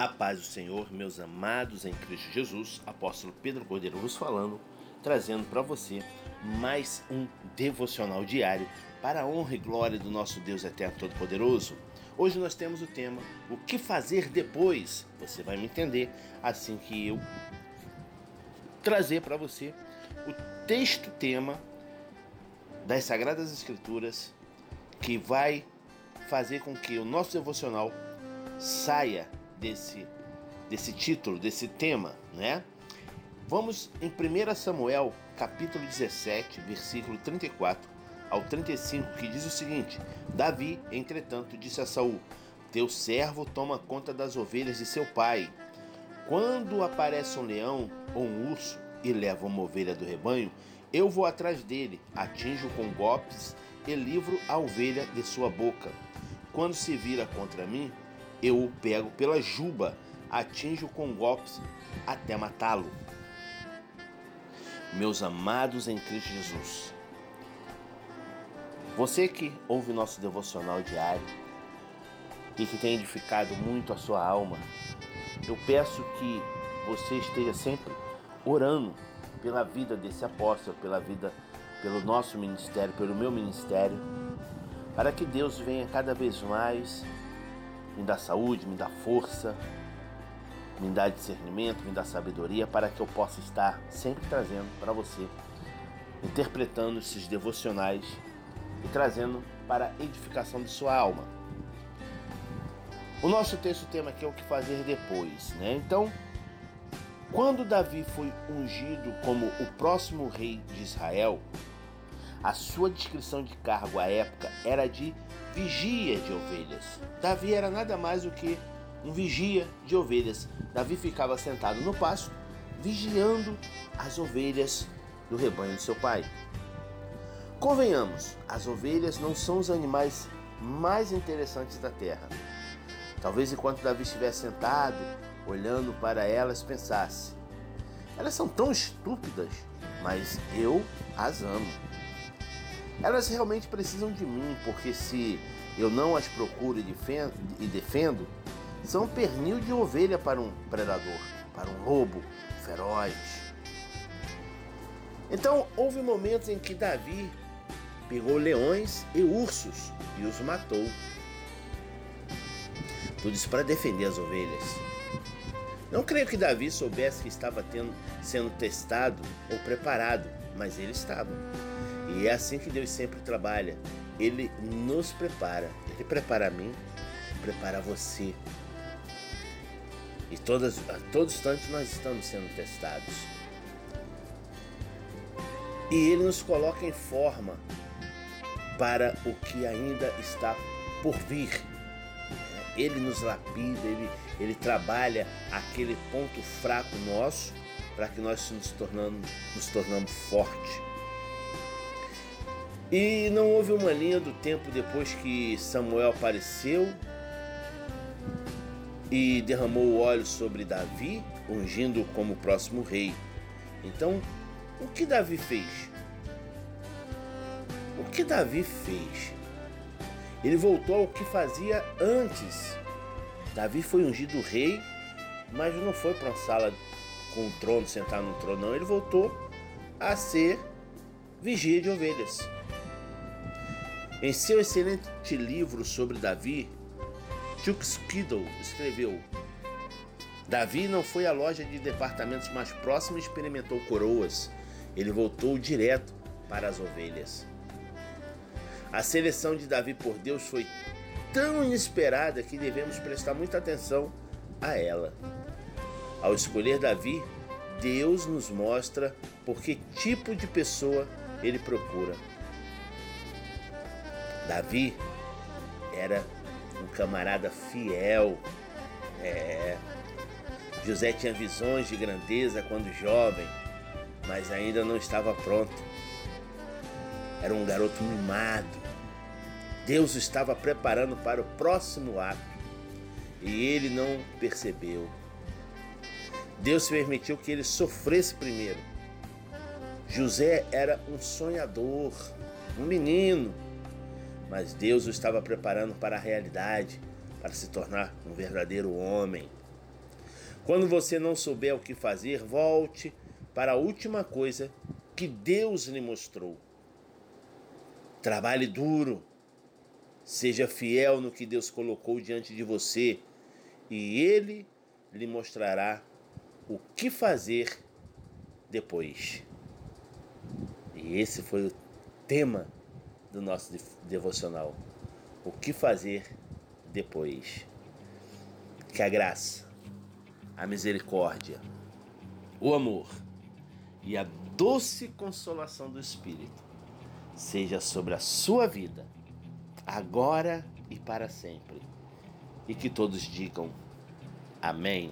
A paz do Senhor, meus amados em Cristo Jesus, apóstolo Pedro Cordeiro vos falando, trazendo para você mais um devocional diário para a honra e glória do nosso Deus Eterno Todo-Poderoso. Hoje nós temos o tema O que fazer depois? Você vai me entender assim que eu trazer para você o texto tema das Sagradas Escrituras que vai fazer com que o nosso devocional saia desse, desse título, desse tema, né? Vamos em 1 Samuel, capítulo 17, versículo 34 ao 35, que diz o seguinte: Davi, entretanto, disse a Saul: Teu servo toma conta das ovelhas de seu pai. Quando aparece um leão ou um urso e leva uma ovelha do rebanho, eu vou atrás dele, atinjo com golpes e livro a ovelha de sua boca. Quando se vira contra mim, eu o pego pela juba, atinjo com golpes até matá-lo. Meus amados em Cristo Jesus, você que ouve nosso devocional diário e que tem edificado muito a sua alma, eu peço que você esteja sempre orando pela vida desse apóstolo, pela vida, pelo nosso ministério, pelo meu ministério, para que Deus venha cada vez mais me dá saúde, me dá força, me dá discernimento, me dá sabedoria para que eu possa estar sempre trazendo para você, interpretando esses devocionais e trazendo para a edificação de sua alma. O nosso texto tema aqui é o que fazer depois, né? Então, quando Davi foi ungido como o próximo rei de Israel, a sua descrição de cargo à época era de vigia de ovelhas. Davi era nada mais do que um vigia de ovelhas. Davi ficava sentado no pasto, vigiando as ovelhas do rebanho de seu pai. Convenhamos, as ovelhas não são os animais mais interessantes da terra. Talvez enquanto Davi estivesse sentado, olhando para elas, pensasse: elas são tão estúpidas, mas eu as amo. Elas realmente precisam de mim, porque se eu não as procuro e defendo, são pernil de ovelha para um predador, para um lobo feroz. Então houve momentos em que Davi pegou leões e ursos e os matou. Tudo isso para defender as ovelhas. Não creio que Davi soubesse que estava tendo, sendo testado ou preparado, mas ele estava. E é assim que Deus sempre trabalha. Ele nos prepara. Ele prepara a mim, prepara você. E todas, a todo instante nós estamos sendo testados. E Ele nos coloca em forma para o que ainda está por vir. Ele nos lapida, ele, ele trabalha aquele ponto fraco nosso para que nós nos tornamos, nos tornamos forte. E não houve uma linha do tempo depois que Samuel apareceu e derramou o óleo sobre Davi, ungindo como próximo rei. Então, o que Davi fez? O que Davi fez? Ele voltou ao que fazia antes. Davi foi ungido rei, mas não foi para uma sala com um trono, sentar no trono, não. Ele voltou a ser vigia de ovelhas. Em seu excelente livro sobre Davi, Chuck Spidle escreveu: Davi não foi à loja de departamentos mais próxima e experimentou coroas. Ele voltou direto para as ovelhas. A seleção de Davi por Deus foi tão inesperada que devemos prestar muita atenção a ela. Ao escolher Davi, Deus nos mostra por que tipo de pessoa ele procura. Davi era um camarada fiel. É. José tinha visões de grandeza quando jovem, mas ainda não estava pronto. Era um garoto mimado. Deus o estava preparando para o próximo ato e ele não percebeu. Deus permitiu que ele sofresse primeiro. José era um sonhador, um menino mas Deus o estava preparando para a realidade, para se tornar um verdadeiro homem. Quando você não souber o que fazer, volte para a última coisa que Deus lhe mostrou. Trabalhe duro. Seja fiel no que Deus colocou diante de você e Ele lhe mostrará o que fazer depois. E esse foi o tema do nosso devocional. O que fazer depois. Que a graça, a misericórdia, o amor e a doce consolação do Espírito seja sobre a sua vida, agora e para sempre. E que todos digam amém.